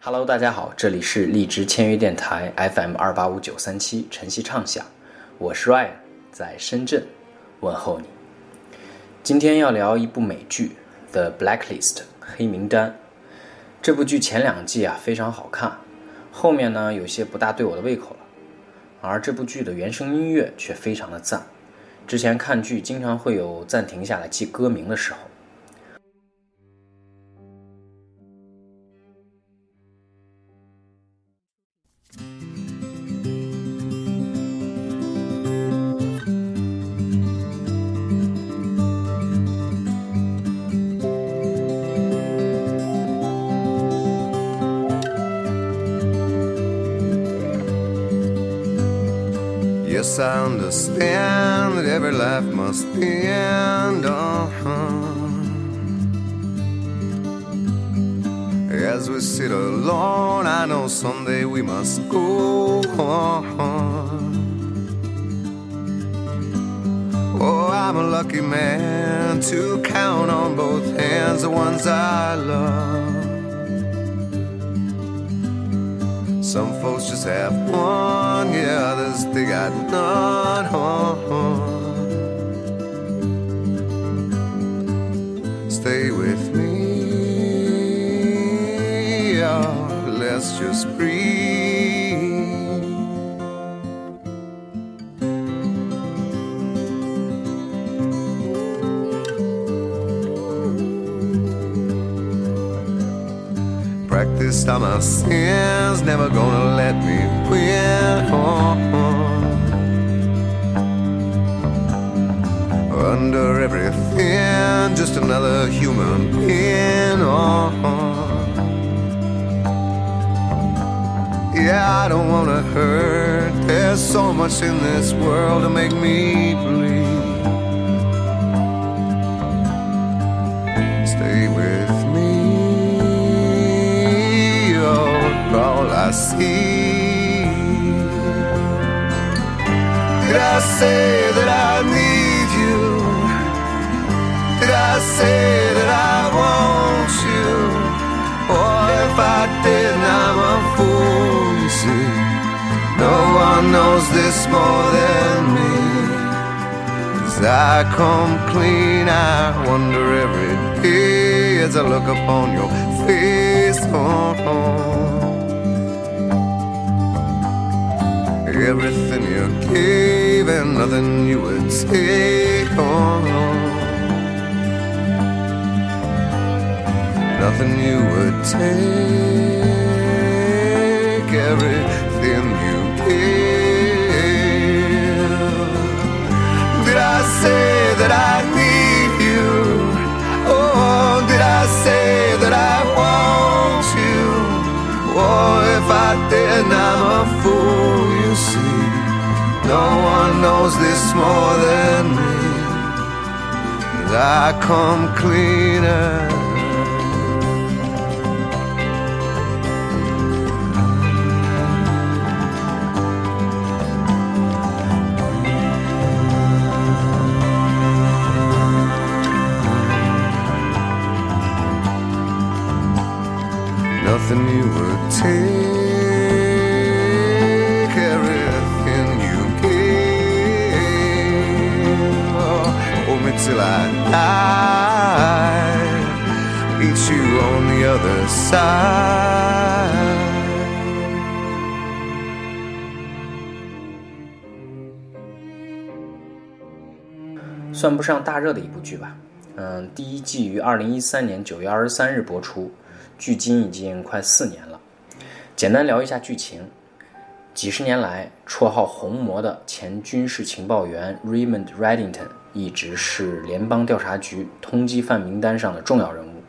Hello，大家好，这里是荔枝签约电台 FM 二八五九三七晨曦畅想，我是 Ryan，在深圳问候你。今天要聊一部美剧《The Blacklist》黑名单。这部剧前两季啊非常好看，后面呢有些不大对我的胃口了。而这部剧的原声音乐却非常的赞。之前看剧经常会有暂停下来记歌名的时候。I understand that every life must end. Uh-huh. As we sit alone, I know someday we must go on. Oh, I'm a lucky man to count on both hands the ones I love. Some folks just have one, yeah, others they got none. Stay with me, oh, let's just breathe. Practiced all my sins, never gonna let me win. Under everything, just another human being. Yeah, I don't wanna hurt. There's so much in this world to make me bleed. See. Did I say that I need you? Did I say that I want you? Or if I didn't, I'm a fool, you see. No one knows this more than me. As I come clean, I wonder every day as I look upon your face. Oh, oh. Everything you gave and nothing you would take on. Nothing you would take. Everything you gave. Did I say that I need you? Oh, did I say that I? I didn't, I'm a fool, you see. No one knows this more than me. As I come cleaner. Nothing you would take, 算不上大热的一部剧吧。嗯，第一季于二零一三年九月二十三日播出，距今已经快四年了。简单聊一下剧情：几十年来，绰号“红魔”的前军事情报员 Raymond Reddington 一直是联邦调查局通缉犯名单上的重要人物。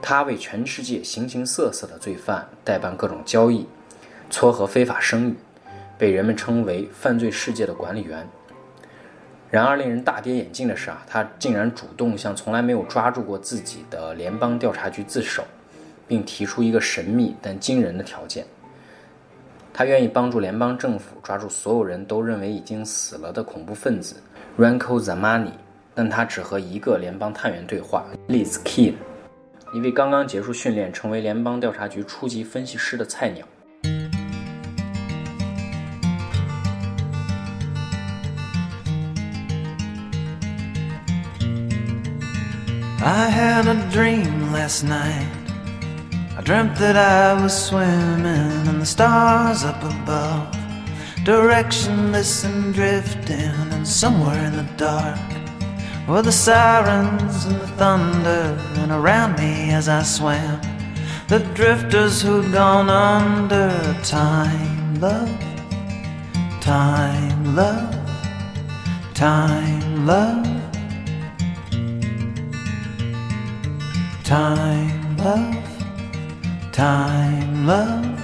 他为全世界形形色色的罪犯代办各种交易，撮合非法生意，被人们称为“犯罪世界的管理员”。然而，令人大跌眼镜的是啊，他竟然主动向从来没有抓住过自己的联邦调查局自首，并提出一个神秘但惊人的条件：他愿意帮助联邦政府抓住所有人都认为已经死了的恐怖分子 Ranko Zamani，但他只和一个联邦探员对话，Liz k e e n。一位刚刚结束训练、成为联邦调查局初级分析师的菜鸟。I had a dream last night. I dreamt that I was swimming in the stars up above, directionless and drifting, and somewhere in the dark were the sirens and the thunder, and around me as I swam, the drifters who'd gone under. Time, love, time, love, time, love. Time, love, time, love,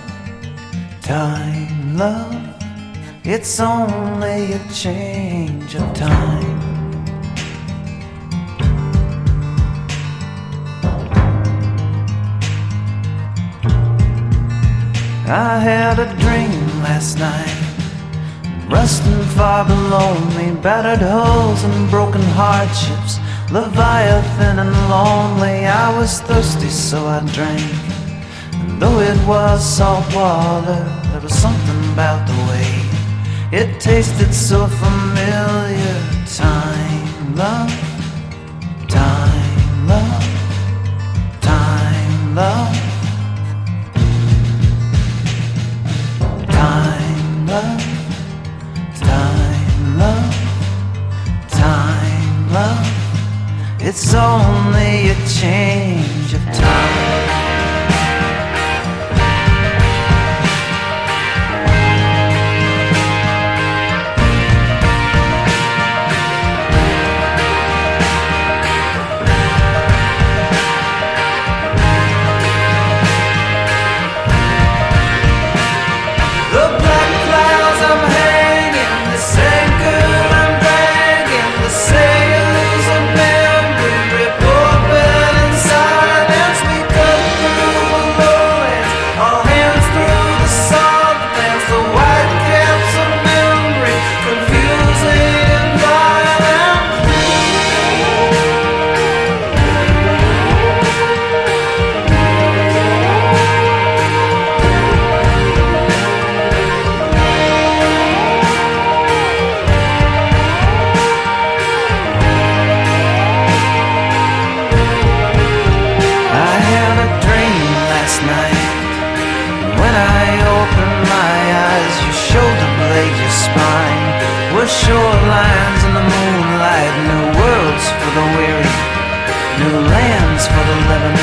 time, love. It's only a change of time. I had a dream last night. Rusting far below me, battered hulls and broken hardships. Leviathan and lonely, I was thirsty, so I drank. And though it was salt water, there was something about the way it tasted so familiar. Time, love, It's only a change of time. Lands for the living.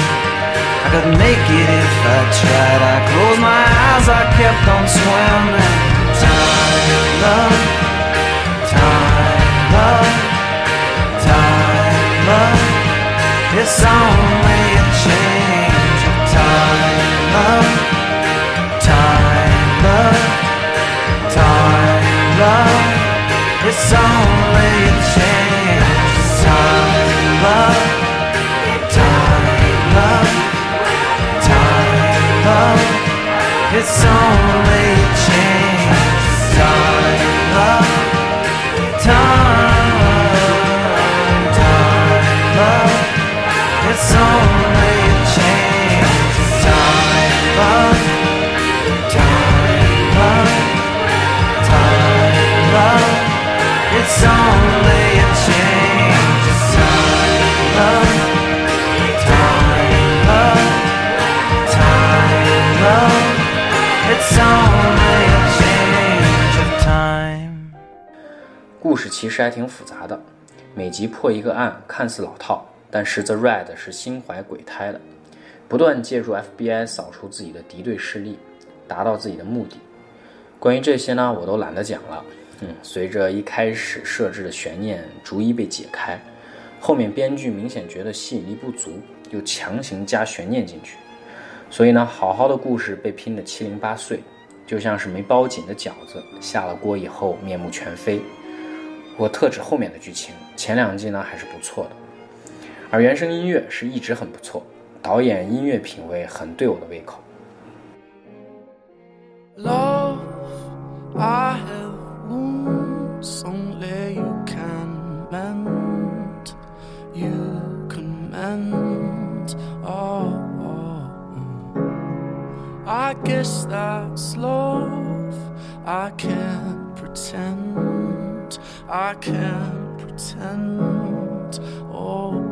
I could make it if I tried. I closed my eyes, I kept on swimming. Time, love, time, love, time, love. It's only It's only a 其实还挺复杂的，每集破一个案，看似老套，但实则 Red 是心怀鬼胎的，不断借助 FBI 扫除自己的敌对势力，达到自己的目的。关于这些呢，我都懒得讲了。嗯，随着一开始设置的悬念逐一被解开，后面编剧明显觉得吸引力不足，又强行加悬念进去，所以呢，好好的故事被拼得七零八碎，就像是没包紧的饺子，下了锅以后面目全非。我特指后面的剧情，前两季呢还是不错的，而原声音乐是一直很不错，导演音乐品味很对我的胃口。I guess that's love. I can't pretend. I can't pretend. Oh,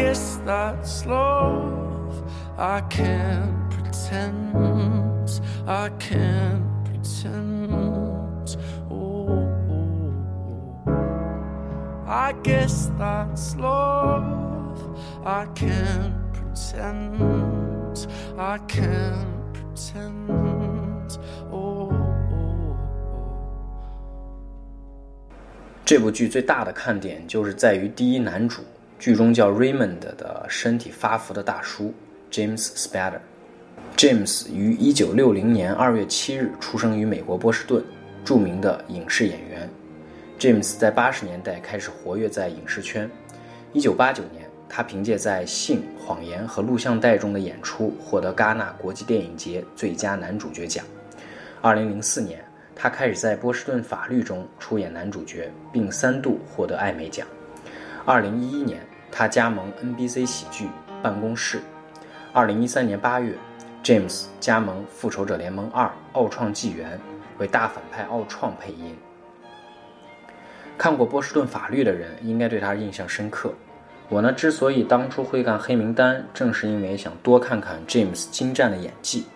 guess that's love. I can't pretend. I can't pretend. Oh, oh, oh. I guess that's love. I can't pretend. I can't pretend. Oh, oh, oh. 这部剧最大的看点就是在于第一男主，剧中叫 Raymond 的身体发福的大叔 James Spader。James 于1960年2月7日出生于美国波士顿，著名的影视演员。James 在80年代开始活跃在影视圈。1989年，他凭借在《性》《谎言》和录像带中的演出，获得戛纳国际电影节最佳男主角奖。2004年，他开始在波士顿法律中出演男主角，并三度获得艾美奖。2011年，他加盟 NBC 喜剧《办公室》。2013年8月，James 加盟《复仇者联盟2：奥创纪元》，为大反派奥创配音。看过《波士顿法律》的人应该对他印象深刻。我呢，之所以当初会干黑名单，正是因为想多看看 James 精湛的演技。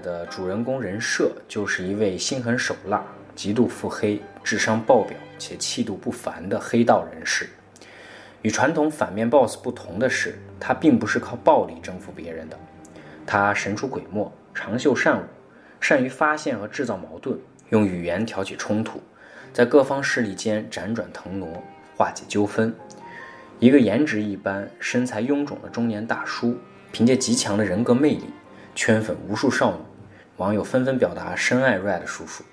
的主人公人设就是一位心狠手辣、极度腹黑、智商爆表且气度不凡的黑道人士。与传统反面 BOSS 不同的是，他并不是靠暴力征服别人的，他神出鬼没，长袖善舞，善于发现和制造矛盾，用语言挑起冲突，在各方势力间辗转腾挪，化解纠纷。一个颜值一般、身材臃肿的中年大叔，凭借极强的人格魅力，圈粉无数少女，网友纷纷表达深爱 Red 叔叔。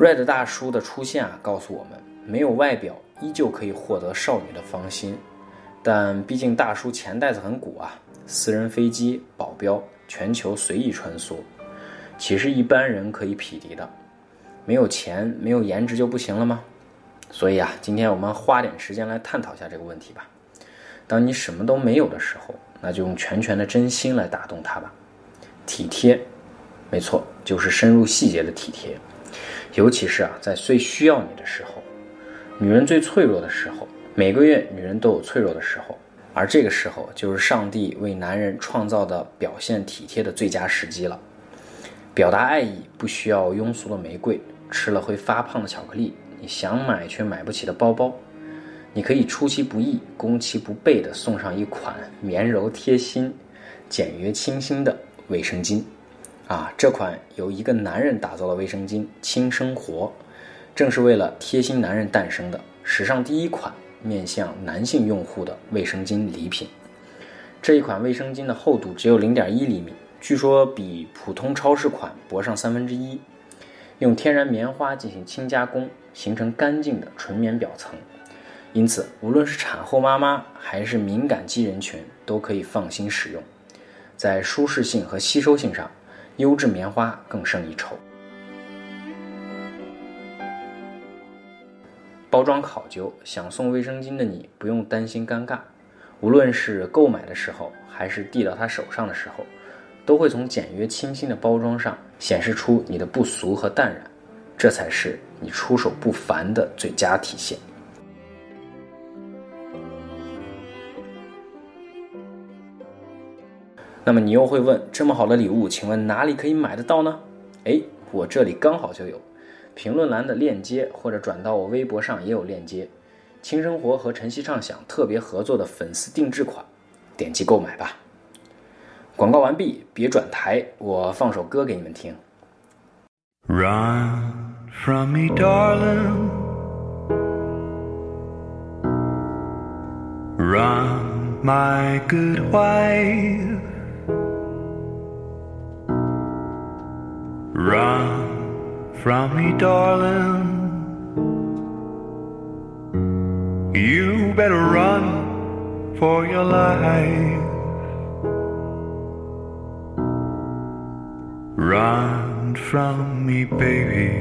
Red 大叔的出现啊，告诉我们，没有外表依旧可以获得少女的芳心。但毕竟大叔钱袋子很鼓啊，私人飞机、保镖，全球随意穿梭，岂是一般人可以匹敌的？没有钱，没有颜值就不行了吗？所以啊，今天我们花点时间来探讨一下这个问题吧。当你什么都没有的时候，那就用全全的真心来打动他吧。体贴，没错，就是深入细节的体贴。尤其是啊，在最需要你的时候，女人最脆弱的时候，每个月女人都有脆弱的时候，而这个时候就是上帝为男人创造的表现体贴的最佳时机了。表达爱意不需要庸俗的玫瑰，吃了会发胖的巧克力，你想买却买不起的包包，你可以出其不意、攻其不备地送上一款绵柔贴心、简约清新的卫生巾。啊，这款由一个男人打造的卫生巾“轻生活”，正是为了贴心男人诞生的史上第一款面向男性用户的卫生巾礼品。这一款卫生巾的厚度只有零点一厘米，据说比普通超市款薄上三分之一。用天然棉花进行轻加工，形成干净的纯棉表层，因此无论是产后妈妈还是敏感肌人群都可以放心使用。在舒适性和吸收性上，优质棉花更胜一筹。包装考究，想送卫生巾的你不用担心尴尬。无论是购买的时候，还是递到他手上的时候，都会从简约清新的包装上显示出你的不俗和淡然，这才是你出手不凡的最佳体现。那么你又会问，这么好的礼物，请问哪里可以买得到呢？哎，我这里刚好就有，评论栏的链接或者转到我微博上也有链接。轻生活和晨曦畅想特别合作的粉丝定制款，点击购买吧。广告完毕，别转台，我放首歌给你们听。Run from me, darling. Run, my good wife. Run from me, darling. You better run for your life. Run from me, baby.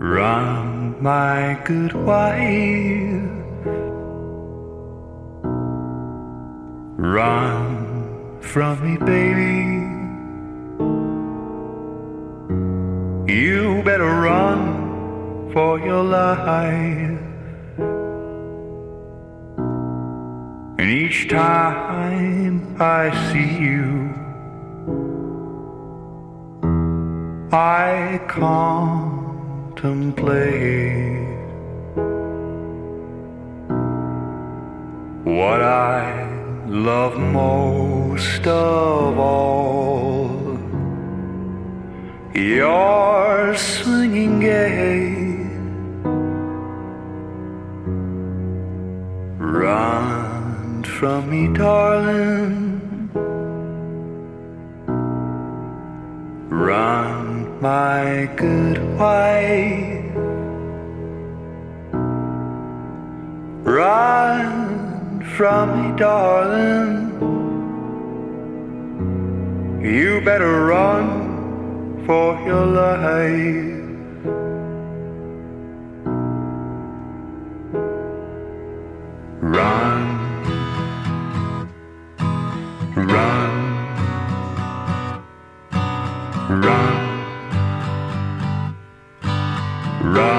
Run, my good wife. Run from me, baby. You better run for your life. And each time I see you, I contemplate what I love most of all. Your swinging gait. Run from me, darling. Run, my good wife. Run from me, darling. You better run for your life. Run, run, run, run,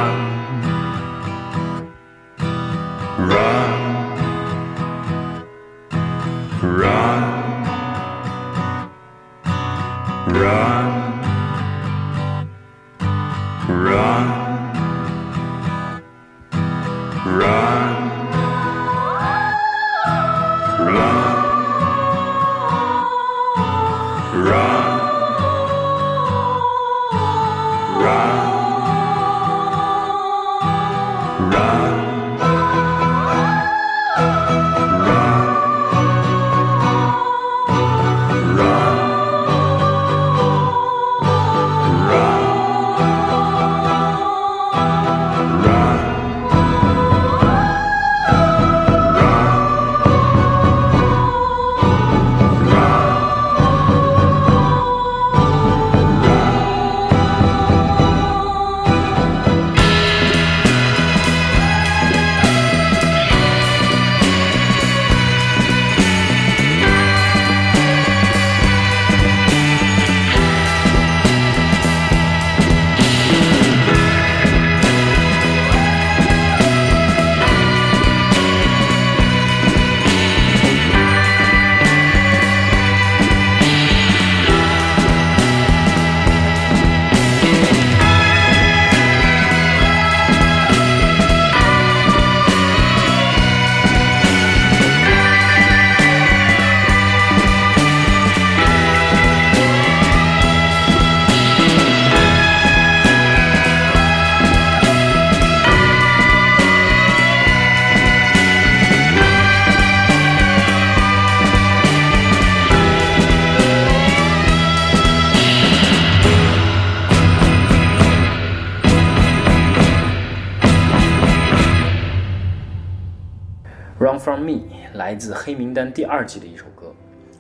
来自《黑名单》第二季的一首歌。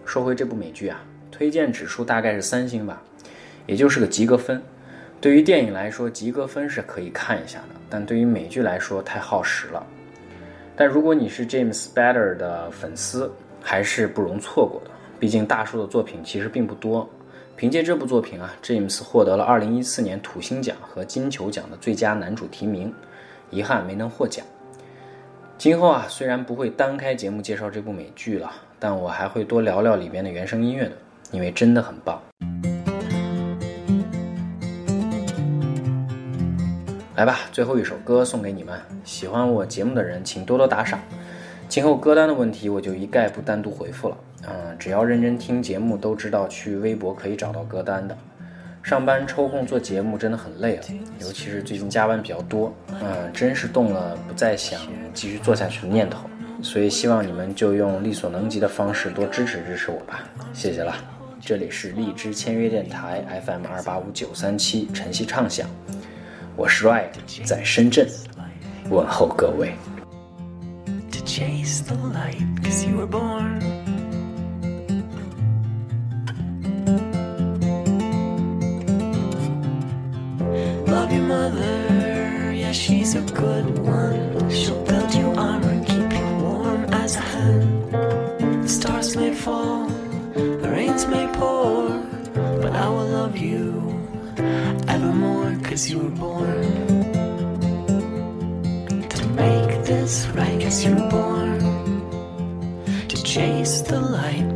说回这部美剧啊，推荐指数大概是三星吧，也就是个及格分。对于电影来说，及格分是可以看一下的，但对于美剧来说太耗时了。但如果你是 James Spader 的粉丝，还是不容错过的。毕竟大叔的作品其实并不多。凭借这部作品啊，James 获得了2014年土星奖和金球奖的最佳男主提名，遗憾没能获奖。今后啊，虽然不会单开节目介绍这部美剧了，但我还会多聊聊里边的原声音乐的，因为真的很棒。来吧，最后一首歌送给你们。喜欢我节目的人，请多多打赏。今后歌单的问题，我就一概不单独回复了。嗯，只要认真听节目，都知道去微博可以找到歌单的。上班抽空做节目真的很累啊，尤其是最近加班比较多，嗯，真是动了不再想继续做下去的念头。所以希望你们就用力所能及的方式多支持支持我吧，谢谢了。这里是荔枝签约电台 FM 二八五九三七晨曦畅想，我是 Ride，在深圳问候各位。Good one. She'll build you armor keep you warm as a hen. The stars may fall the rains may pour but i will love you evermore cause you were born to make this right cause you were born to chase the light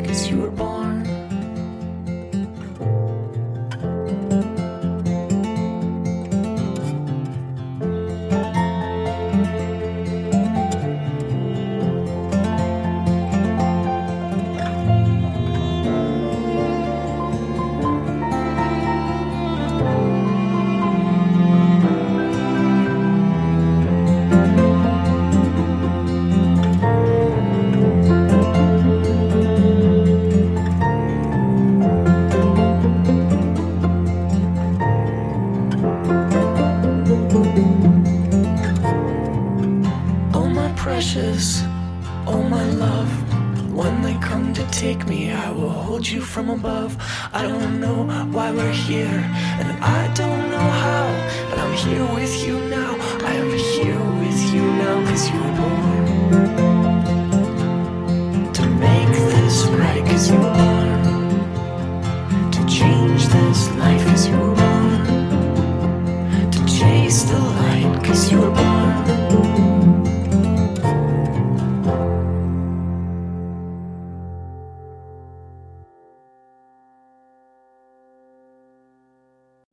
above. I don't know why we're here, and I don't know how, but I'm here with you now.